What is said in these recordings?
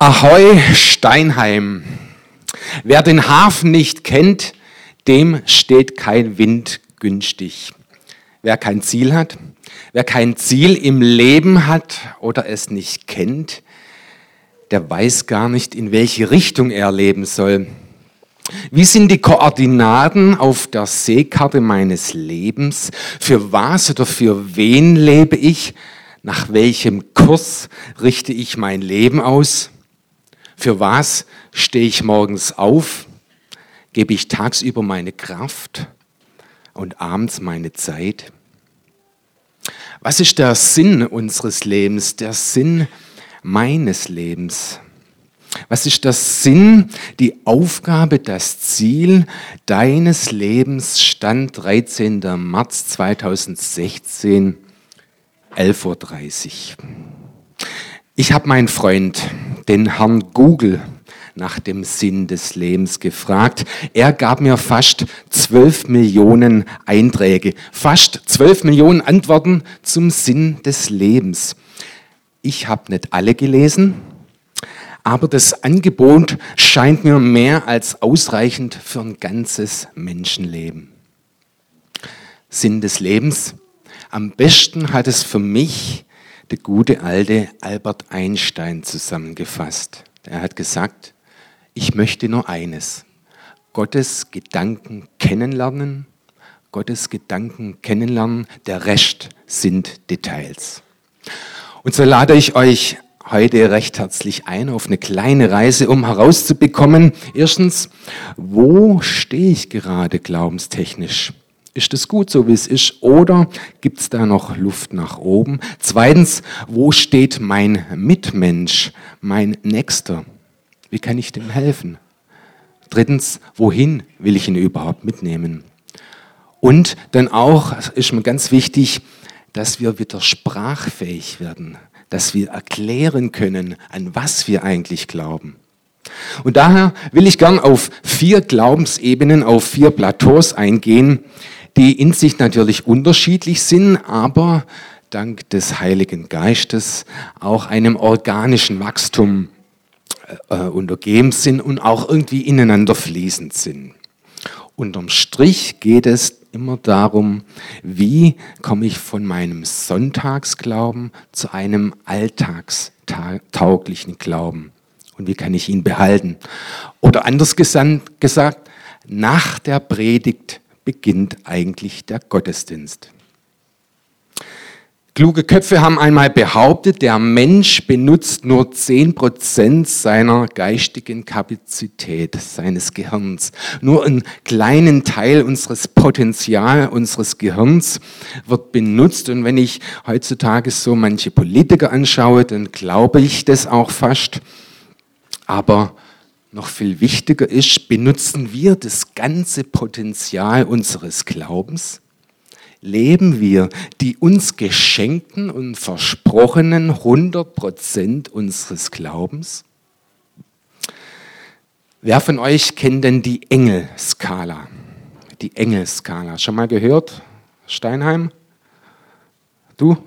Ahoi Steinheim. Wer den Hafen nicht kennt, dem steht kein Wind günstig. Wer kein Ziel hat, wer kein Ziel im Leben hat oder es nicht kennt, der weiß gar nicht, in welche Richtung er leben soll. Wie sind die Koordinaten auf der Seekarte meines Lebens? Für was oder für wen lebe ich? Nach welchem Kurs richte ich mein Leben aus? Für was stehe ich morgens auf? Gebe ich tagsüber meine Kraft und abends meine Zeit? Was ist der Sinn unseres Lebens, der Sinn meines Lebens? Was ist der Sinn, die Aufgabe, das Ziel deines Lebens? Stand 13. März 2016, 11.30 Uhr. Ich habe meinen Freund, den Herrn Google, nach dem Sinn des Lebens gefragt. Er gab mir fast 12 Millionen Einträge, fast 12 Millionen Antworten zum Sinn des Lebens. Ich habe nicht alle gelesen, aber das Angebot scheint mir mehr als ausreichend für ein ganzes Menschenleben. Sinn des Lebens. Am besten hat es für mich der gute alte Albert Einstein zusammengefasst. Er hat gesagt, ich möchte nur eines, Gottes Gedanken kennenlernen, Gottes Gedanken kennenlernen, der Rest sind Details. Und so lade ich euch heute recht herzlich ein auf eine kleine Reise, um herauszubekommen, erstens, wo stehe ich gerade glaubenstechnisch? Ist es gut so, wie es ist? Oder gibt es da noch Luft nach oben? Zweitens, wo steht mein Mitmensch, mein Nächster? Wie kann ich dem helfen? Drittens, wohin will ich ihn überhaupt mitnehmen? Und dann auch, ist mir ganz wichtig, dass wir wieder sprachfähig werden, dass wir erklären können, an was wir eigentlich glauben. Und daher will ich gern auf vier Glaubensebenen, auf vier Plateaus eingehen, die in sich natürlich unterschiedlich sind, aber dank des Heiligen Geistes auch einem organischen Wachstum äh, untergeben sind und auch irgendwie ineinander fließend sind. Unterm Strich geht es immer darum, wie komme ich von meinem Sonntagsglauben zu einem alltagstauglichen Glauben und wie kann ich ihn behalten. Oder anders gesagt, nach der Predigt beginnt eigentlich der Gottesdienst. Kluge Köpfe haben einmal behauptet, der Mensch benutzt nur 10% seiner geistigen Kapazität, seines Gehirns. Nur einen kleinen Teil unseres Potenzials, unseres Gehirns wird benutzt. Und wenn ich heutzutage so manche Politiker anschaue, dann glaube ich das auch fast. Aber noch viel wichtiger ist, benutzen wir das ganze Potenzial unseres Glaubens? Leben wir die uns geschenkten und versprochenen 100% unseres Glaubens? Wer von euch kennt denn die Engelskala? Die Engelskala. Schon mal gehört? Steinheim? Du?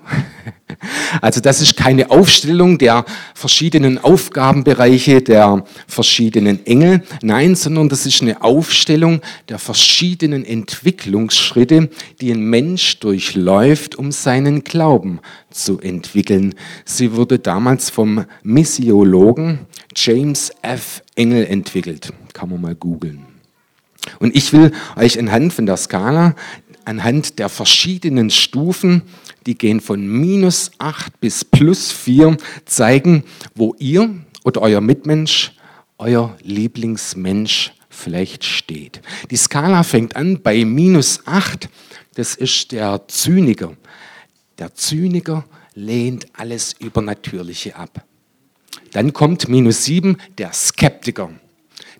Also das ist keine Aufstellung der verschiedenen Aufgabenbereiche der verschiedenen Engel, nein, sondern das ist eine Aufstellung der verschiedenen Entwicklungsschritte, die ein Mensch durchläuft, um seinen Glauben zu entwickeln. Sie wurde damals vom Missiologen James F. Engel entwickelt. Kann man mal googeln. Und ich will euch anhand von der Skala, anhand der verschiedenen Stufen die gehen von minus 8 bis plus 4, zeigen, wo ihr oder euer Mitmensch, euer Lieblingsmensch vielleicht steht. Die Skala fängt an bei minus 8, das ist der Zyniker. Der Zyniker lehnt alles Übernatürliche ab. Dann kommt minus 7, der Skeptiker.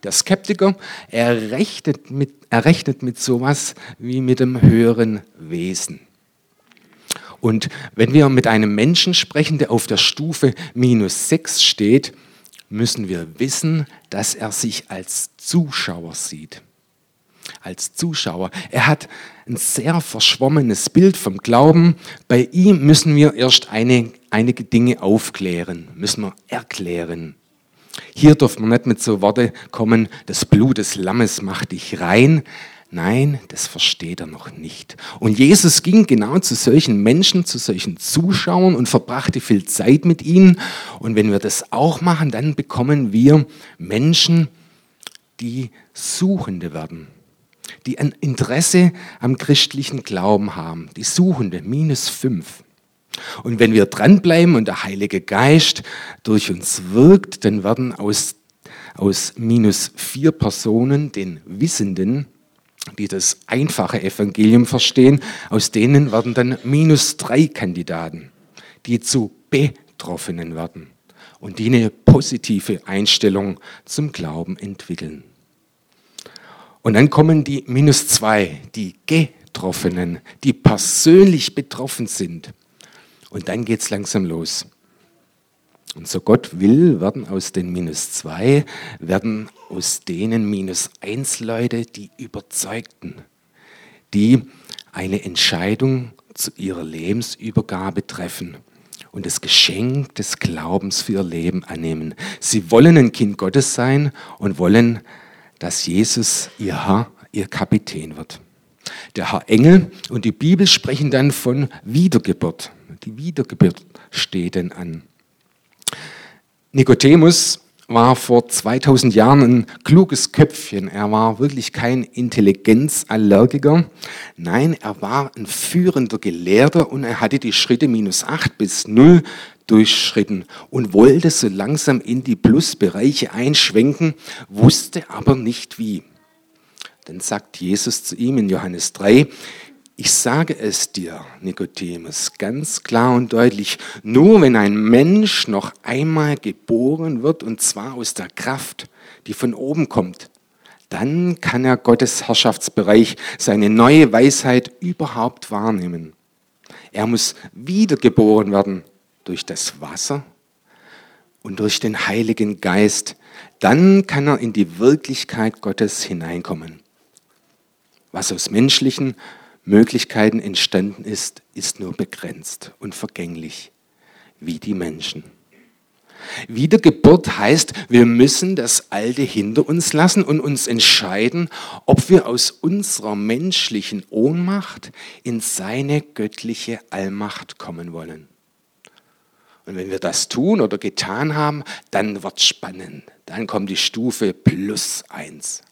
Der Skeptiker, er rechnet mit, er rechnet mit sowas wie mit dem höheren Wesen. Und wenn wir mit einem Menschen sprechen, der auf der Stufe minus 6 steht, müssen wir wissen, dass er sich als Zuschauer sieht. Als Zuschauer. Er hat ein sehr verschwommenes Bild vom Glauben. Bei ihm müssen wir erst eine, einige Dinge aufklären, müssen wir erklären. Hier darf man nicht mit so Worte kommen, das Blut des Lammes macht dich rein. Nein, das versteht er noch nicht. Und Jesus ging genau zu solchen Menschen, zu solchen Zuschauern und verbrachte viel Zeit mit ihnen. Und wenn wir das auch machen, dann bekommen wir Menschen, die Suchende werden, die ein Interesse am christlichen Glauben haben, die Suchende, minus fünf. Und wenn wir dranbleiben und der Heilige Geist durch uns wirkt, dann werden aus, aus minus vier Personen, den Wissenden, die das einfache Evangelium verstehen, aus denen werden dann minus drei Kandidaten, die zu Betroffenen werden und die eine positive Einstellung zum Glauben entwickeln. Und dann kommen die minus zwei, die Getroffenen, die persönlich betroffen sind. Und dann geht es langsam los. Und so Gott will, werden aus den minus zwei, werden aus denen minus eins Leute, die Überzeugten, die eine Entscheidung zu ihrer Lebensübergabe treffen und das Geschenk des Glaubens für ihr Leben annehmen. Sie wollen ein Kind Gottes sein und wollen, dass Jesus ihr Herr, ihr Kapitän wird. Der Herr Engel und die Bibel sprechen dann von Wiedergeburt. Die Wiedergeburt steht denn an. Nikodemus war vor 2000 Jahren ein kluges Köpfchen. Er war wirklich kein Intelligenzallergiker. Nein, er war ein führender Gelehrter und er hatte die Schritte minus 8 bis 0 durchschritten und wollte so langsam in die Plusbereiche einschwenken, wusste aber nicht wie. Dann sagt Jesus zu ihm in Johannes 3, ich sage es dir, Nikodemus, ganz klar und deutlich, nur wenn ein Mensch noch einmal geboren wird, und zwar aus der Kraft, die von oben kommt, dann kann er Gottes Herrschaftsbereich, seine neue Weisheit überhaupt wahrnehmen. Er muss wiedergeboren werden durch das Wasser und durch den Heiligen Geist. Dann kann er in die Wirklichkeit Gottes hineinkommen. Was aus menschlichen Möglichkeiten entstanden ist, ist nur begrenzt und vergänglich, wie die Menschen. Wiedergeburt heißt, wir müssen das Alte hinter uns lassen und uns entscheiden, ob wir aus unserer menschlichen Ohnmacht in seine göttliche Allmacht kommen wollen. Und wenn wir das tun oder getan haben, dann wird spannend. Dann kommt die Stufe plus eins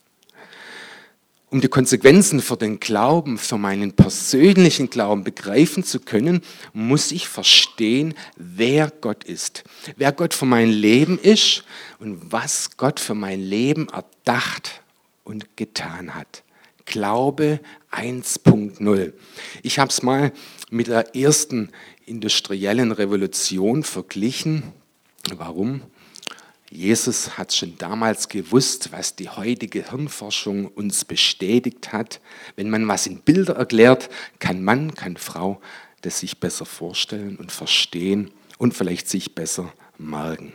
um die Konsequenzen für den Glauben, für meinen persönlichen Glauben begreifen zu können, muss ich verstehen, wer Gott ist, wer Gott für mein Leben ist und was Gott für mein Leben erdacht und getan hat. Glaube 1.0. Ich habe es mal mit der ersten industriellen Revolution verglichen. Warum? Jesus hat schon damals gewusst, was die heutige Hirnforschung uns bestätigt hat. Wenn man was in Bilder erklärt, kann Mann, kann Frau das sich besser vorstellen und verstehen und vielleicht sich besser merken.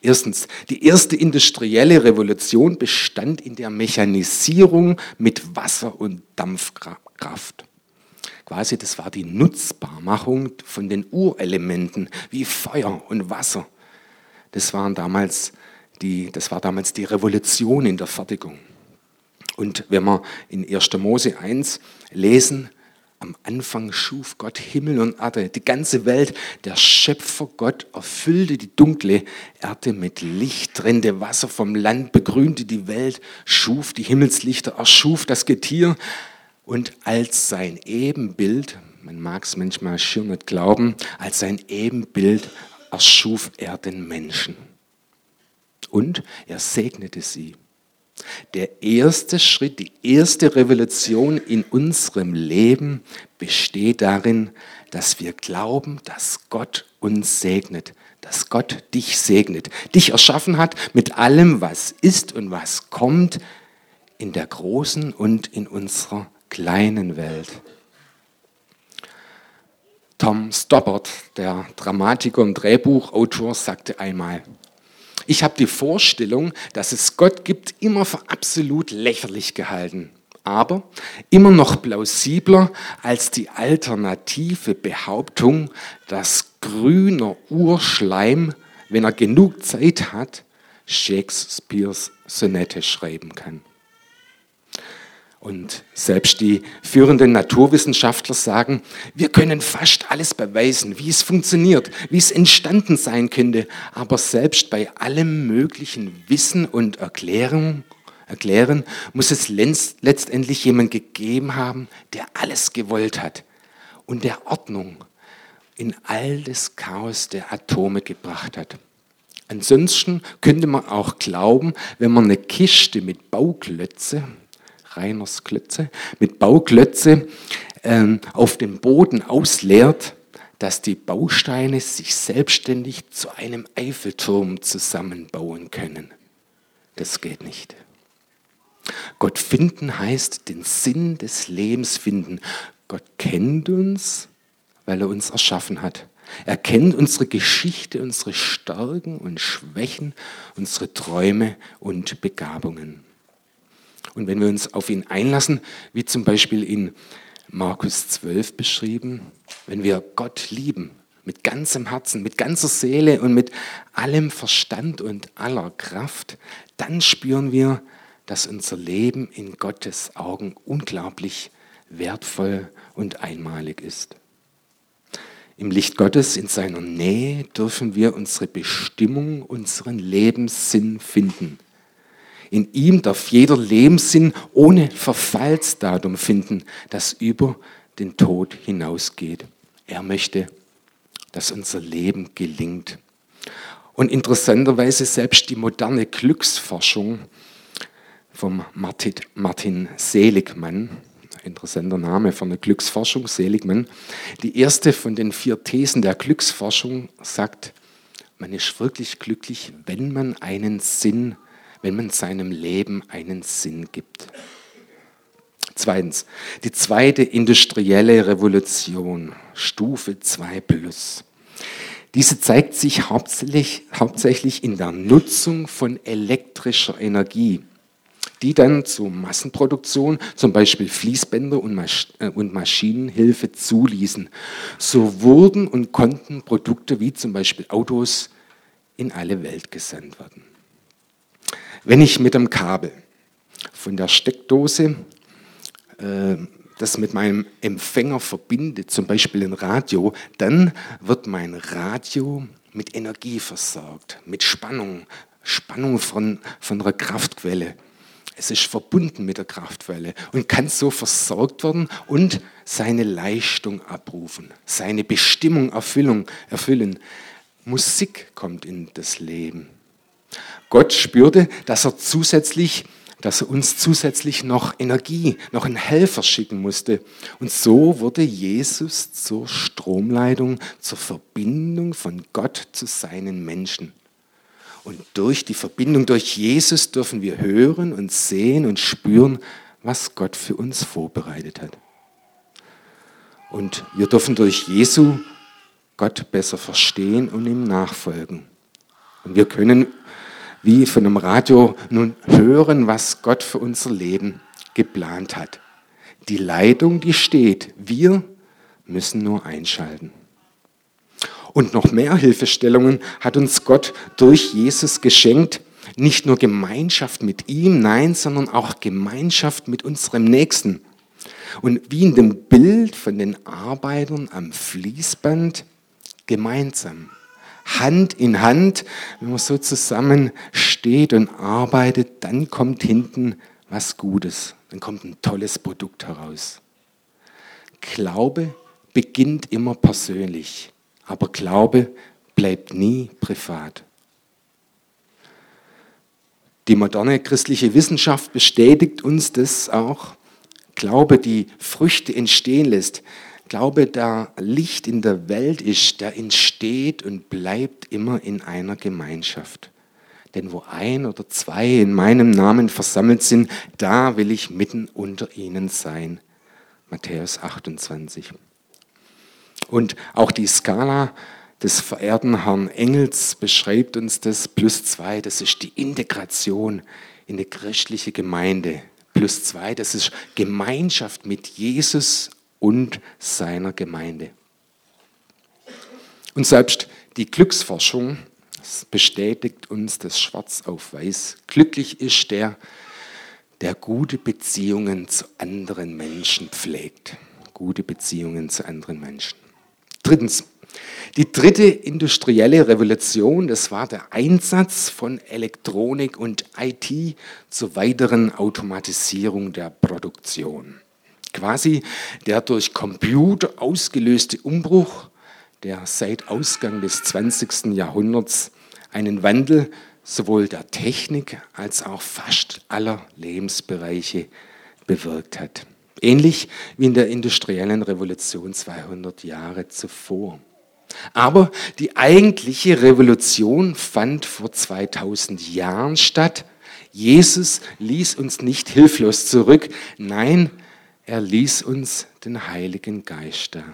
Erstens, die erste industrielle Revolution bestand in der Mechanisierung mit Wasser und Dampfkraft. Quasi, das war die Nutzbarmachung von den Urelementen wie Feuer und Wasser das, waren damals die, das war damals die Revolution in der Fertigung. Und wenn wir in 1. Mose 1 lesen, am Anfang schuf Gott Himmel und Erde, die ganze Welt. Der Schöpfer Gott erfüllte die dunkle Erde mit Licht, trennte Wasser vom Land, begrünte die Welt, schuf die Himmelslichter, erschuf das Getier und als sein Ebenbild, man mag es manchmal schier nicht glauben, als sein Ebenbild erschuf er den Menschen. Und er segnete sie. Der erste Schritt, die erste Revolution in unserem Leben besteht darin, dass wir glauben, dass Gott uns segnet, dass Gott dich segnet, dich erschaffen hat mit allem, was ist und was kommt in der großen und in unserer kleinen Welt. Tom Stoppard, der Dramatiker und Drehbuchautor, sagte einmal, ich habe die Vorstellung, dass es Gott gibt, immer für absolut lächerlich gehalten, aber immer noch plausibler als die alternative Behauptung, dass grüner Urschleim, wenn er genug Zeit hat, Shakespeares Sonette schreiben kann. Und selbst die führenden Naturwissenschaftler sagen, wir können fast alles beweisen, wie es funktioniert, wie es entstanden sein könnte. Aber selbst bei allem möglichen Wissen und Erklärung, Erklären muss es letztendlich jemand gegeben haben, der alles gewollt hat und der Ordnung in all das Chaos der Atome gebracht hat. Ansonsten könnte man auch glauben, wenn man eine Kiste mit Bauklötze, Reiners Klötze, mit Bauklötze ähm, auf dem Boden ausleert, dass die Bausteine sich selbstständig zu einem Eiffelturm zusammenbauen können. Das geht nicht. Gott finden heißt den Sinn des Lebens finden. Gott kennt uns, weil er uns erschaffen hat. Er kennt unsere Geschichte, unsere Stärken und Schwächen, unsere Träume und Begabungen. Und wenn wir uns auf ihn einlassen, wie zum Beispiel in Markus 12 beschrieben, wenn wir Gott lieben, mit ganzem Herzen, mit ganzer Seele und mit allem Verstand und aller Kraft, dann spüren wir, dass unser Leben in Gottes Augen unglaublich wertvoll und einmalig ist. Im Licht Gottes, in seiner Nähe, dürfen wir unsere Bestimmung, unseren Lebenssinn finden. In ihm darf jeder Lebenssinn ohne Verfallsdatum finden, das über den Tod hinausgeht. Er möchte, dass unser Leben gelingt. Und interessanterweise selbst die moderne Glücksforschung vom Martin Seligmann, interessanter Name von der Glücksforschung, Seligmann. Die erste von den vier Thesen der Glücksforschung sagt, man ist wirklich glücklich, wenn man einen Sinn, wenn man seinem Leben einen Sinn gibt. Zweitens, die zweite industrielle Revolution, Stufe 2 plus. Diese zeigt sich hauptsächlich, hauptsächlich in der Nutzung von elektrischer Energie die dann zur Massenproduktion, zum Beispiel Fließbänder und, Masch äh, und Maschinenhilfe zuließen. So wurden und konnten Produkte wie zum Beispiel Autos in alle Welt gesandt werden. Wenn ich mit dem Kabel von der Steckdose äh, das mit meinem Empfänger verbinde, zum Beispiel ein Radio, dann wird mein Radio mit Energie versorgt, mit Spannung, Spannung von, von einer Kraftquelle. Es ist verbunden mit der Kraftwelle und kann so versorgt werden und seine Leistung abrufen, seine Bestimmung erfüllen. erfüllen. Musik kommt in das Leben. Gott spürte, dass er zusätzlich, dass er uns zusätzlich noch Energie, noch einen Helfer schicken musste. Und so wurde Jesus zur Stromleitung, zur Verbindung von Gott zu seinen Menschen. Und durch die Verbindung durch Jesus dürfen wir hören und sehen und spüren, was Gott für uns vorbereitet hat. Und wir dürfen durch Jesu Gott besser verstehen und ihm nachfolgen. Und wir können wie von einem Radio nun hören, was Gott für unser Leben geplant hat. Die Leitung, die steht. Wir müssen nur einschalten. Und noch mehr Hilfestellungen hat uns Gott durch Jesus geschenkt. Nicht nur Gemeinschaft mit ihm, nein, sondern auch Gemeinschaft mit unserem Nächsten. Und wie in dem Bild von den Arbeitern am Fließband, gemeinsam, Hand in Hand, wenn man so zusammen steht und arbeitet, dann kommt hinten was Gutes, dann kommt ein tolles Produkt heraus. Glaube beginnt immer persönlich. Aber Glaube bleibt nie privat. Die moderne christliche Wissenschaft bestätigt uns das auch. Glaube, die Früchte entstehen lässt. Glaube, der Licht in der Welt ist, der entsteht und bleibt immer in einer Gemeinschaft. Denn wo ein oder zwei in meinem Namen versammelt sind, da will ich mitten unter ihnen sein. Matthäus 28. Und auch die Skala des verehrten Herrn Engels beschreibt uns das. Plus zwei, das ist die Integration in die christliche Gemeinde. Plus zwei, das ist Gemeinschaft mit Jesus und seiner Gemeinde. Und selbst die Glücksforschung bestätigt uns das schwarz auf weiß. Glücklich ist der, der gute Beziehungen zu anderen Menschen pflegt. Gute Beziehungen zu anderen Menschen. Drittens, die dritte industrielle Revolution, das war der Einsatz von Elektronik und IT zur weiteren Automatisierung der Produktion. Quasi der durch Computer ausgelöste Umbruch, der seit Ausgang des 20. Jahrhunderts einen Wandel sowohl der Technik als auch fast aller Lebensbereiche bewirkt hat. Ähnlich wie in der industriellen Revolution 200 Jahre zuvor. Aber die eigentliche Revolution fand vor 2000 Jahren statt. Jesus ließ uns nicht hilflos zurück, nein, er ließ uns den Heiligen Geist da.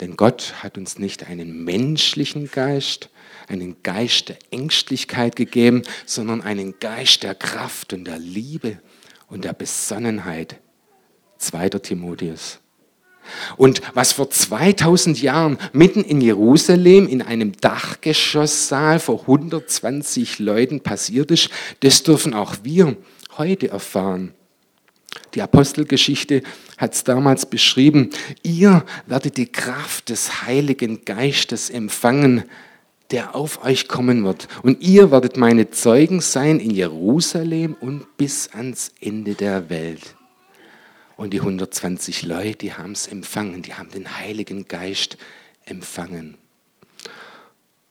Denn Gott hat uns nicht einen menschlichen Geist, einen Geist der Ängstlichkeit gegeben, sondern einen Geist der Kraft und der Liebe und der Besonnenheit. 2. Timotheus. Und was vor 2000 Jahren mitten in Jerusalem in einem Dachgeschosssaal vor 120 Leuten passiert ist, das dürfen auch wir heute erfahren. Die Apostelgeschichte hat es damals beschrieben, ihr werdet die Kraft des Heiligen Geistes empfangen, der auf euch kommen wird. Und ihr werdet meine Zeugen sein in Jerusalem und bis ans Ende der Welt. Und die 120 Leute, die haben es empfangen, die haben den Heiligen Geist empfangen.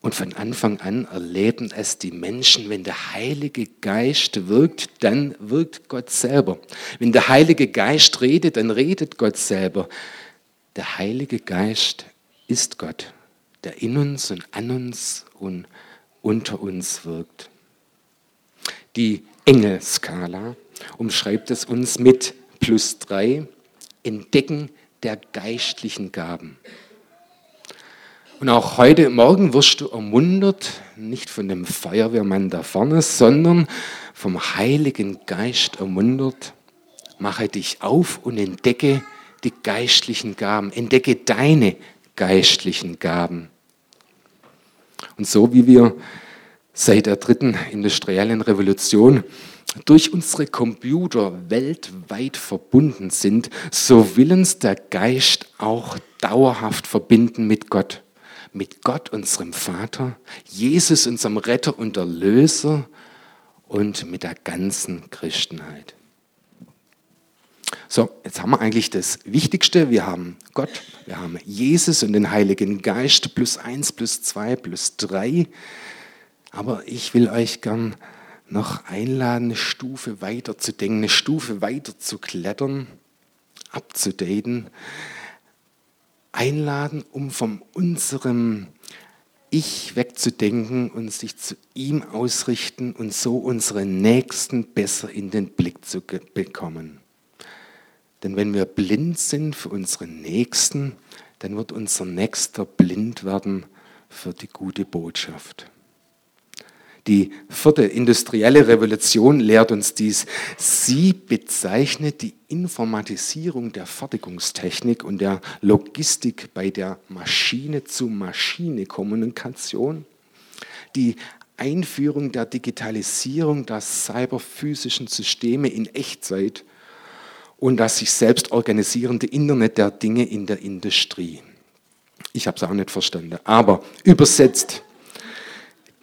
Und von Anfang an erleben es die Menschen, wenn der Heilige Geist wirkt, dann wirkt Gott selber. Wenn der Heilige Geist redet, dann redet Gott selber. Der Heilige Geist ist Gott, der in uns und an uns und unter uns wirkt. Die Engelskala umschreibt es uns mit plus drei, Entdecken der geistlichen Gaben. Und auch heute Morgen wirst du ermuntert, nicht von dem Feuerwehrmann da vorne, sondern vom Heiligen Geist ermuntert. Mache dich auf und entdecke die geistlichen Gaben. Entdecke deine geistlichen Gaben. Und so wie wir seit der dritten industriellen Revolution durch unsere Computer weltweit verbunden sind, so will uns der Geist auch dauerhaft verbinden mit Gott mit Gott, unserem Vater, Jesus, unserem Retter und Erlöser und mit der ganzen Christenheit. So, jetzt haben wir eigentlich das Wichtigste. Wir haben Gott, wir haben Jesus und den Heiligen Geist plus eins, plus zwei, plus drei. Aber ich will euch gern noch einladen, eine Stufe weiter zu denken, eine Stufe weiter zu klettern, abzudaten einladen, um von unserem Ich wegzudenken und sich zu ihm ausrichten und so unsere Nächsten besser in den Blick zu bekommen. Denn wenn wir blind sind für unsere Nächsten, dann wird unser Nächster blind werden für die gute Botschaft. Die vierte industrielle Revolution lehrt uns dies. Sie bezeichnet die Informatisierung der Fertigungstechnik und der Logistik bei der Maschine-zu-Maschine-Kommunikation, die Einführung der Digitalisierung der cyberphysischen Systeme in Echtzeit und das sich selbst organisierende Internet der Dinge in der Industrie. Ich habe es auch nicht verstanden, aber übersetzt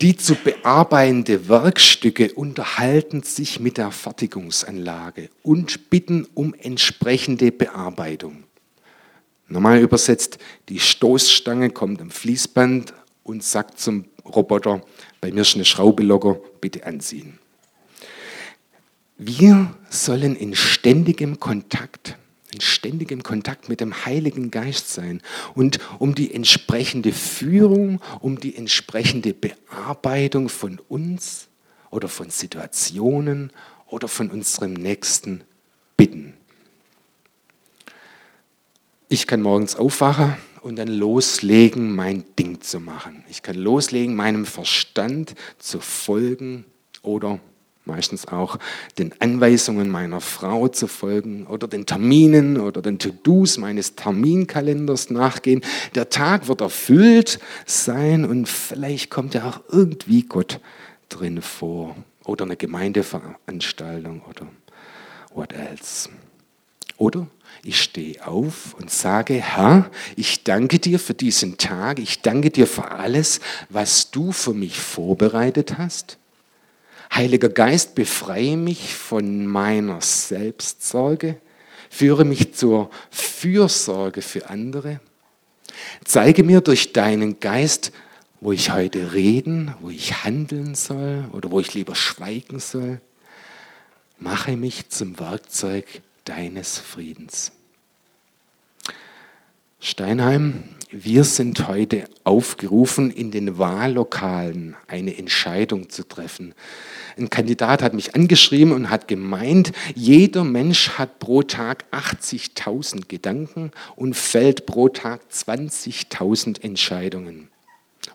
die zu bearbeitende Werkstücke unterhalten sich mit der Fertigungsanlage und bitten um entsprechende Bearbeitung. Normal übersetzt, die Stoßstange kommt am Fließband und sagt zum Roboter, bei mir ist eine Schraube locker, bitte anziehen. Wir sollen in ständigem Kontakt in ständigem Kontakt mit dem Heiligen Geist sein und um die entsprechende Führung, um die entsprechende Bearbeitung von uns oder von Situationen oder von unserem Nächsten bitten. Ich kann morgens aufwachen und dann loslegen, mein Ding zu machen. Ich kann loslegen, meinem Verstand zu folgen oder meistens auch den Anweisungen meiner Frau zu folgen oder den Terminen oder den To-Dos meines Terminkalenders nachgehen. Der Tag wird erfüllt sein und vielleicht kommt ja auch irgendwie Gott drin vor oder eine Gemeindeveranstaltung oder what else. Oder ich stehe auf und sage, Herr, ich danke dir für diesen Tag, ich danke dir für alles, was du für mich vorbereitet hast. Heiliger Geist, befreie mich von meiner Selbstsorge, führe mich zur Fürsorge für andere. Zeige mir durch deinen Geist, wo ich heute reden, wo ich handeln soll oder wo ich lieber schweigen soll. Mache mich zum Werkzeug deines Friedens. Steinheim, wir sind heute aufgerufen, in den Wahllokalen eine Entscheidung zu treffen. Ein Kandidat hat mich angeschrieben und hat gemeint, jeder Mensch hat pro Tag 80.000 Gedanken und fällt pro Tag 20.000 Entscheidungen.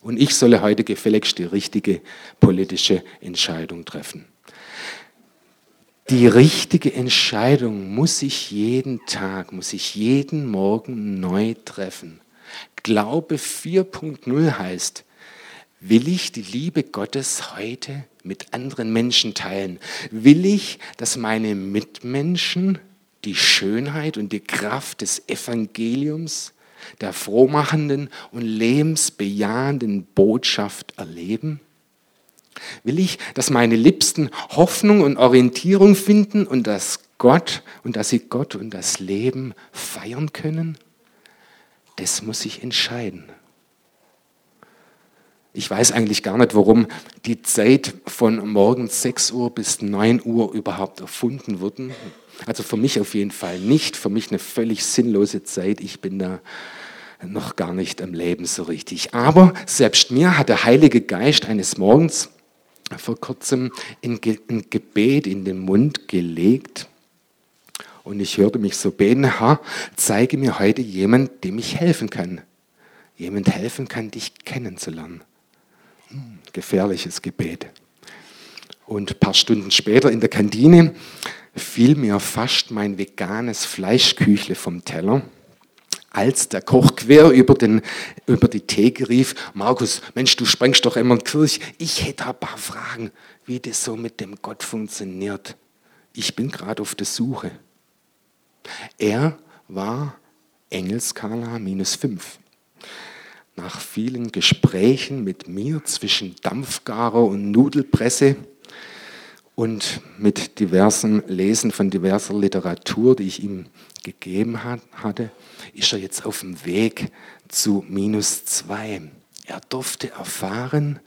Und ich solle heute gefälligst die richtige politische Entscheidung treffen. Die richtige Entscheidung muss ich jeden Tag, muss ich jeden Morgen neu treffen. Glaube 4.0 heißt, will ich die Liebe Gottes heute mit anderen Menschen teilen? Will ich, dass meine Mitmenschen die Schönheit und die Kraft des Evangeliums, der frohmachenden und lebensbejahenden Botschaft erleben? Will ich, dass meine Liebsten Hoffnung und Orientierung finden und dass Gott und dass sie Gott und das Leben feiern können? Das muss ich entscheiden. Ich weiß eigentlich gar nicht, warum die Zeit von morgens 6 Uhr bis 9 Uhr überhaupt erfunden wurde. Also für mich auf jeden Fall nicht. Für mich eine völlig sinnlose Zeit. Ich bin da noch gar nicht am Leben so richtig. Aber selbst mir hat der Heilige Geist eines Morgens vor kurzem ein, Gebet in den Mund gelegt. Und ich hörte mich so beten, Herr, zeige mir heute jemand, dem ich helfen kann. Jemand helfen kann, dich kennenzulernen. Hm, gefährliches Gebet. Und ein paar Stunden später in der Kantine fiel mir fast mein veganes Fleischküchle vom Teller als der Koch quer über, den, über die Theke rief, Markus, Mensch, du sprengst doch immer in Kirche. Ich hätte ein paar Fragen, wie das so mit dem Gott funktioniert. Ich bin gerade auf der Suche. Er war Engelskala minus fünf. Nach vielen Gesprächen mit mir zwischen Dampfgarer und Nudelpresse und mit diversen Lesen von diverser Literatur, die ich ihm gegeben hat, hatte, ist er jetzt auf dem Weg zu minus zwei. Er durfte erfahren,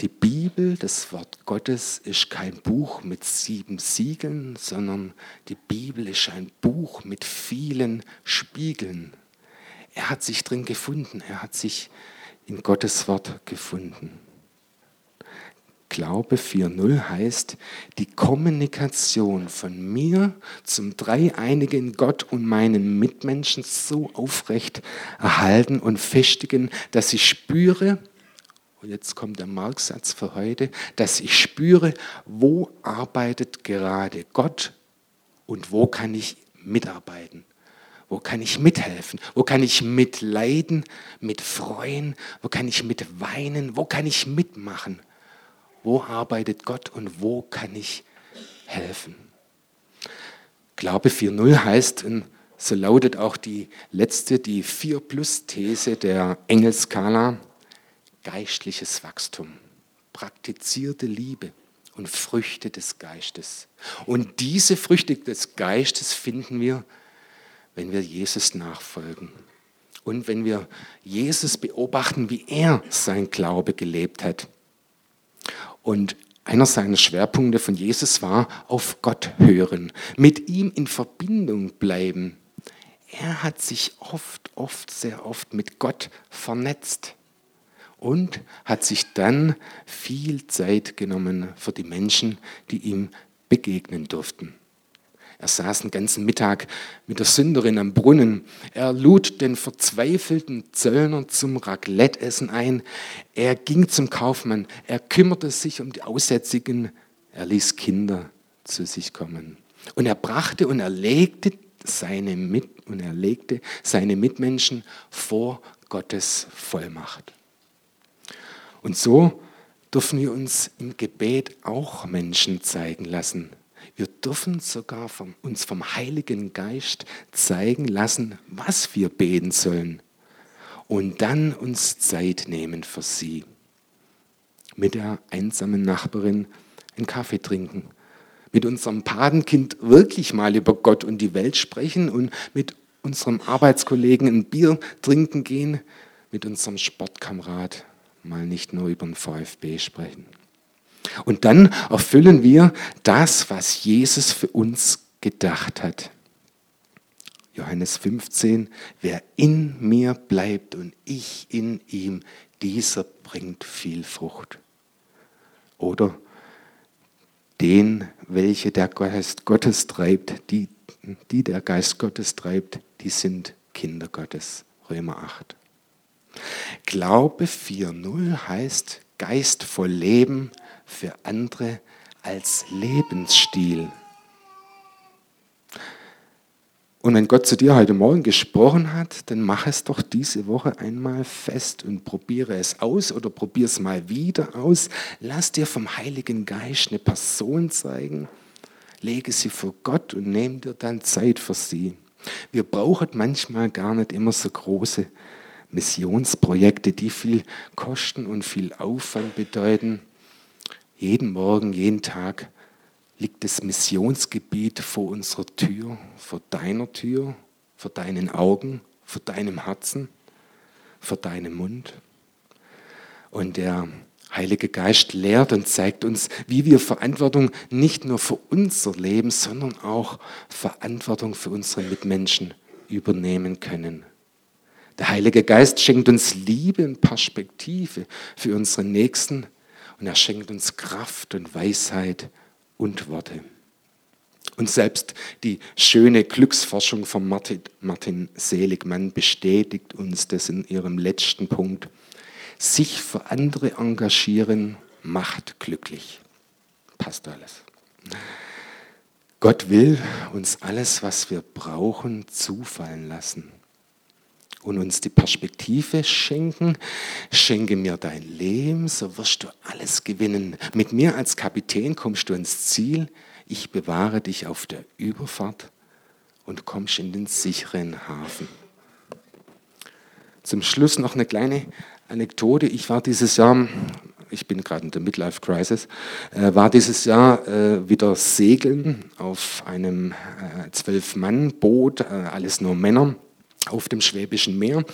die Bibel, das Wort Gottes, ist kein Buch mit sieben Siegeln, sondern die Bibel ist ein Buch mit vielen Spiegeln. Er hat sich drin gefunden, er hat sich in Gottes Wort gefunden. Glaube 4.0 heißt, die Kommunikation von mir zum dreieinigen Gott und meinen Mitmenschen so aufrecht erhalten und festigen, dass ich spüre, und jetzt kommt der Marksatz für heute, dass ich spüre, wo arbeitet gerade Gott und wo kann ich mitarbeiten. Wo kann ich mithelfen? Wo kann ich mitleiden, mitfreuen? Wo kann ich mitweinen? Wo kann ich mitmachen? Wo arbeitet Gott und wo kann ich helfen? Glaube 4.0 heißt, und so lautet auch die letzte, die 4 Plus These der Engelskala, geistliches Wachstum, praktizierte Liebe und Früchte des Geistes. Und diese Früchte des Geistes finden wir, wenn wir Jesus nachfolgen und wenn wir Jesus beobachten, wie er sein Glaube gelebt hat. Und einer seiner Schwerpunkte von Jesus war auf Gott hören, mit ihm in Verbindung bleiben. Er hat sich oft, oft, sehr oft mit Gott vernetzt und hat sich dann viel Zeit genommen für die Menschen, die ihm begegnen durften. Er saß den ganzen Mittag mit der Sünderin am Brunnen. Er lud den verzweifelten Zöllner zum Raclette-Essen ein. Er ging zum Kaufmann. Er kümmerte sich um die Aussätzigen. Er ließ Kinder zu sich kommen. Und er brachte und er legte seine, Mit und er seine Mitmenschen vor Gottes Vollmacht. Und so dürfen wir uns im Gebet auch Menschen zeigen lassen. Wir dürfen sogar vom, uns vom Heiligen Geist zeigen lassen, was wir beten sollen. Und dann uns Zeit nehmen für sie. Mit der einsamen Nachbarin einen Kaffee trinken. Mit unserem Patenkind wirklich mal über Gott und die Welt sprechen und mit unserem Arbeitskollegen ein Bier trinken gehen. Mit unserem Sportkamerad mal nicht nur über den VfB sprechen. Und dann erfüllen wir das, was Jesus für uns gedacht hat. Johannes 15, wer in mir bleibt und ich in ihm, dieser bringt viel Frucht. Oder den, welche der Geist Gottes treibt, die, die der Geist Gottes treibt, die sind Kinder Gottes. Römer 8. Glaube 4.0 heißt Geist voll Leben für andere als Lebensstil. Und wenn Gott zu dir heute Morgen gesprochen hat, dann mach es doch diese Woche einmal fest und probiere es aus oder probiere es mal wieder aus. Lass dir vom Heiligen Geist eine Person zeigen, lege sie vor Gott und nehme dir dann Zeit für sie. Wir brauchen manchmal gar nicht immer so große Missionsprojekte, die viel kosten und viel Aufwand bedeuten. Jeden Morgen, jeden Tag liegt das Missionsgebiet vor unserer Tür, vor deiner Tür, vor deinen Augen, vor deinem Herzen, vor deinem Mund. Und der Heilige Geist lehrt und zeigt uns, wie wir Verantwortung nicht nur für unser Leben, sondern auch Verantwortung für unsere Mitmenschen übernehmen können. Der Heilige Geist schenkt uns Liebe und Perspektive für unsere Nächsten und er schenkt uns Kraft und Weisheit und Worte. Und selbst die schöne Glücksforschung von Martin, Martin Seligmann bestätigt uns das in ihrem letzten Punkt. Sich für andere engagieren macht glücklich. Passt alles. Gott will uns alles, was wir brauchen, zufallen lassen und uns die Perspektive schenken. Schenke mir dein Leben, so wirst du alles gewinnen. Mit mir als Kapitän kommst du ins Ziel. Ich bewahre dich auf der Überfahrt und kommst in den sicheren Hafen. Zum Schluss noch eine kleine Anekdote. Ich war dieses Jahr, ich bin gerade in der Midlife Crisis, äh, war dieses Jahr äh, wieder segeln auf einem äh, Zwölf-Mann-Boot, äh, alles nur Männer auf dem Schwäbischen Meer.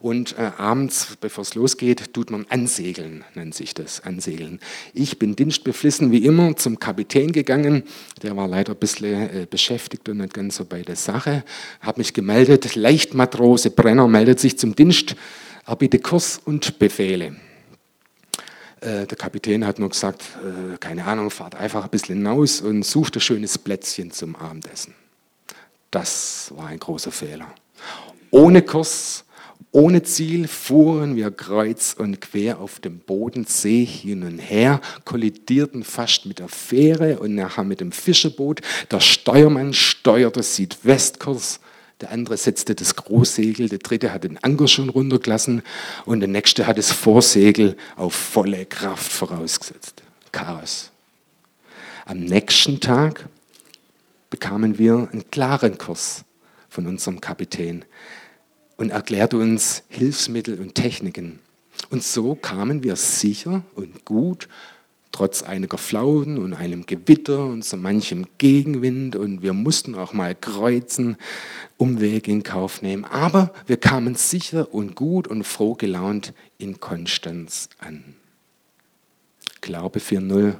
Und äh, abends, bevor es losgeht, tut man Ansegeln, nennt sich das, Ansegeln. Ich bin dienstbeflissen wie immer zum Kapitän gegangen. Der war leider ein bisschen äh, beschäftigt und nicht ganz so bei der Sache. Habe mich gemeldet, Leichtmatrose Brenner meldet sich zum Dienst, er bitte Kurs und Befehle. Äh, der Kapitän hat nur gesagt, äh, keine Ahnung, fahrt einfach ein bisschen hinaus und sucht ein schönes Plätzchen zum Abendessen. Das war ein großer Fehler. Ohne Kurs, ohne Ziel fuhren wir kreuz und quer auf dem Bodensee hin und her, kollidierten fast mit der Fähre und nachher mit dem Fischerboot. Der Steuermann steuerte Südwestkurs, der andere setzte das Großsegel, der dritte hat den Anker schon runtergelassen und der nächste hat das Vorsegel auf volle Kraft vorausgesetzt. Chaos. Am nächsten Tag bekamen wir einen klaren Kurs von unserem Kapitän und erklärte uns Hilfsmittel und Techniken. Und so kamen wir sicher und gut, trotz einiger Flauten und einem Gewitter und so manchem Gegenwind und wir mussten auch mal kreuzen, Umwege in Kauf nehmen. Aber wir kamen sicher und gut und froh gelaunt in Konstanz an. Glaube 4.0.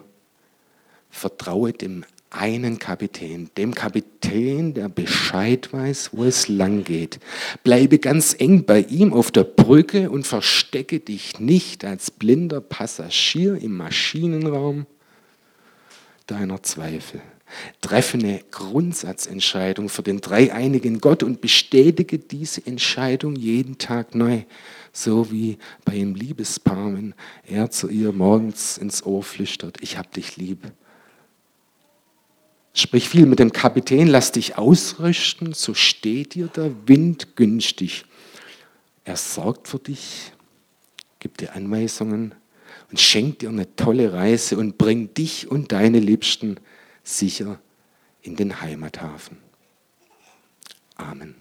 Vertraue dem einen Kapitän, dem Kapitän, der Bescheid weiß, wo es lang geht. Bleibe ganz eng bei ihm auf der Brücke und verstecke dich nicht als blinder Passagier im Maschinenraum deiner Zweifel. Treffe eine Grundsatzentscheidung für den dreieinigen Gott und bestätige diese Entscheidung jeden Tag neu. So wie bei einem Liebespaar, wenn er zu ihr morgens ins Ohr flüstert, ich hab dich lieb Sprich viel mit dem Kapitän, lass dich ausrüsten, so steht dir der Wind günstig. Er sorgt für dich, gibt dir Anweisungen und schenkt dir eine tolle Reise und bringt dich und deine Liebsten sicher in den Heimathafen. Amen.